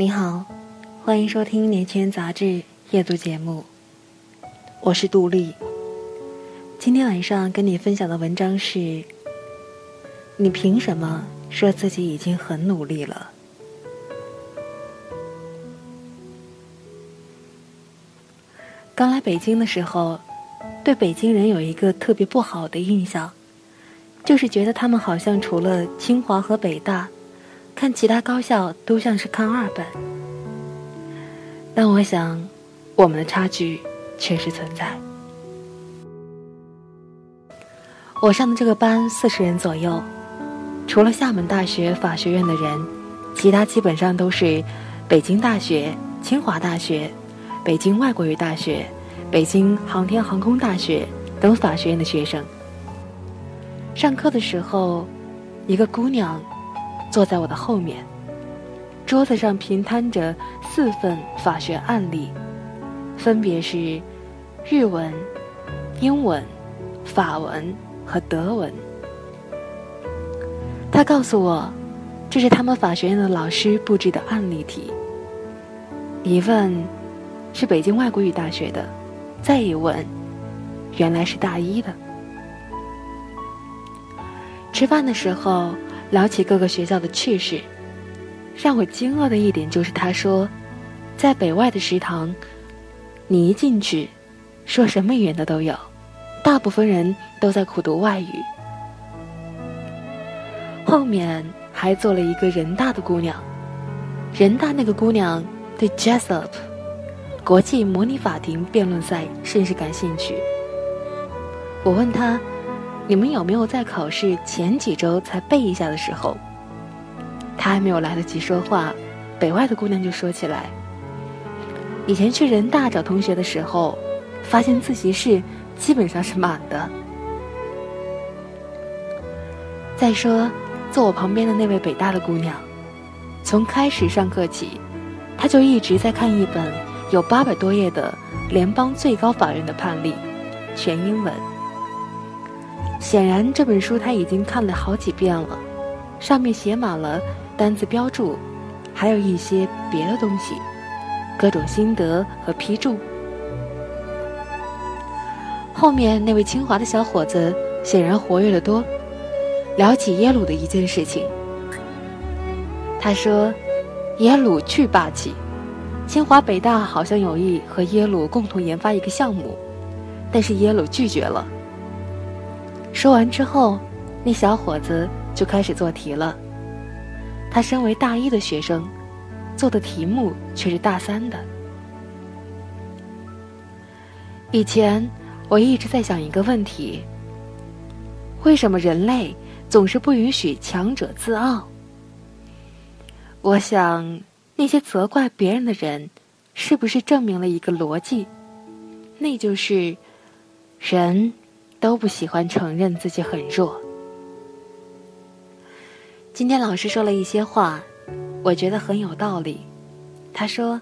你好，欢迎收听《年轻人杂志》夜读节目，我是杜丽。今天晚上跟你分享的文章是：你凭什么说自己已经很努力了？刚来北京的时候，对北京人有一个特别不好的印象，就是觉得他们好像除了清华和北大。看其他高校都像是看二本，但我想，我们的差距确实存在。我上的这个班四十人左右，除了厦门大学法学院的人，其他基本上都是北京大学、清华大学、北京外国语大学、北京航天航空大学等法学院的学生。上课的时候，一个姑娘。坐在我的后面，桌子上平摊着四份法学案例，分别是日文、英文、法文和德文。他告诉我，这是他们法学院的老师布置的案例题。一问是北京外国语大学的，再一问，原来是大一的。吃饭的时候。聊起各个学校的趣事，让我惊愕的一点就是，他说，在北外的食堂，你一进去，说什么语言的都有，大部分人都在苦读外语。后面还坐了一个人大的姑娘，人大那个姑娘对 Jessup 国际模拟法庭辩论赛甚是感兴趣。我问她。你们有没有在考试前几周才背一下的时候？他还没有来得及说话，北外的姑娘就说起来：以前去人大找同学的时候，发现自习室基本上是满的。再说，坐我旁边的那位北大的姑娘，从开始上课起，她就一直在看一本有八百多页的联邦最高法院的判例，全英文。显然这本书他已经看了好几遍了，上面写满了单词标注，还有一些别的东西，各种心得和批注。后面那位清华的小伙子显然活跃的多，聊起耶鲁的一件事情。他说：“耶鲁巨霸气，清华北大好像有意和耶鲁共同研发一个项目，但是耶鲁拒绝了。”说完之后，那小伙子就开始做题了。他身为大一的学生，做的题目却是大三的。以前我一直在想一个问题：为什么人类总是不允许强者自傲？我想，那些责怪别人的人，是不是证明了一个逻辑？那就是人。都不喜欢承认自己很弱。今天老师说了一些话，我觉得很有道理。他说：“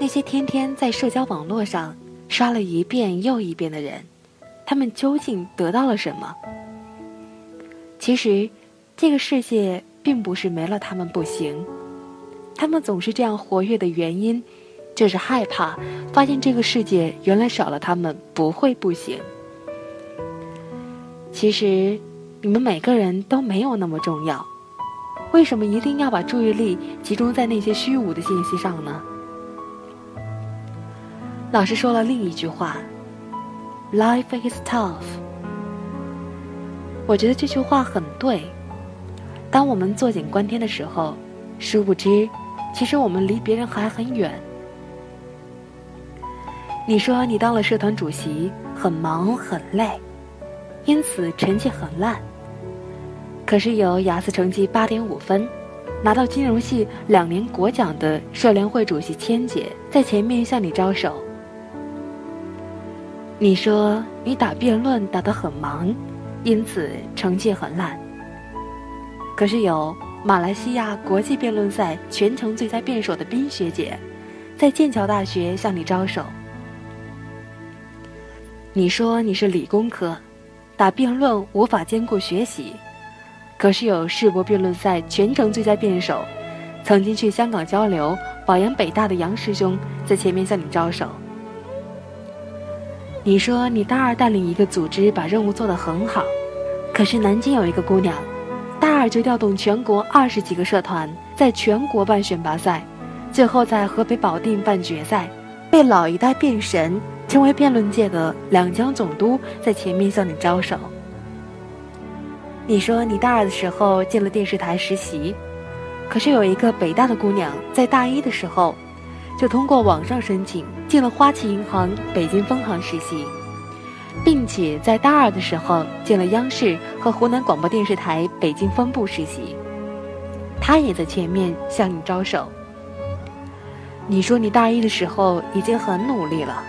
那些天天在社交网络上刷了一遍又一遍的人，他们究竟得到了什么？其实，这个世界并不是没了他们不行，他们总是这样活跃的原因，就是害怕发现这个世界原来少了他们不会不行。”其实，你们每个人都没有那么重要，为什么一定要把注意力集中在那些虚无的信息上呢？老师说了另一句话：“Life is tough。”我觉得这句话很对。当我们坐井观天的时候，殊不知，其实我们离别人还很远。你说你当了社团主席，很忙很累。因此成绩很烂。可是有雅思成绩八点五分，拿到金融系两年国奖的社联会主席千姐在前面向你招手。你说你打辩论打得很忙，因此成绩很烂。可是有马来西亚国际辩论赛全程最佳辩手的冰学姐，在剑桥大学向你招手。你说你是理工科，打辩论无法兼顾学习，可是有世博辩论赛全程最佳辩手，曾经去香港交流、保研北大的杨师兄在前面向你招手。你说你大二带领一个组织把任务做得很好，可是南京有一个姑娘，大二就调动全国二十几个社团，在全国办选拔赛，最后在河北保定办决赛，被老一代辩神成为辩论界的两江总督，在前面向你招手。你说你大二的时候进了电视台实习，可是有一个北大的姑娘在大一的时候。就通过网上申请进了花旗银行北京分行实习，并且在大二的时候进了央视和湖南广播电视台北京分部实习。他也在前面向你招手。你说你大一的时候已经很努力了，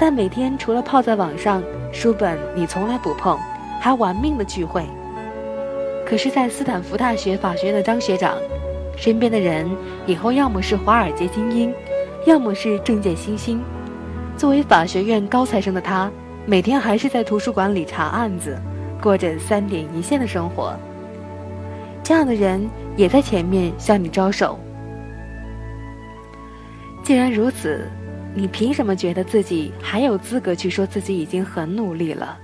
但每天除了泡在网上，书本你从来不碰，还玩命的聚会。可是，在斯坦福大学法学院的张学长。身边的人以后要么是华尔街精英，要么是政界新星。作为法学院高材生的他，每天还是在图书馆里查案子，过着三点一线的生活。这样的人也在前面向你招手。既然如此，你凭什么觉得自己还有资格去说自己已经很努力了？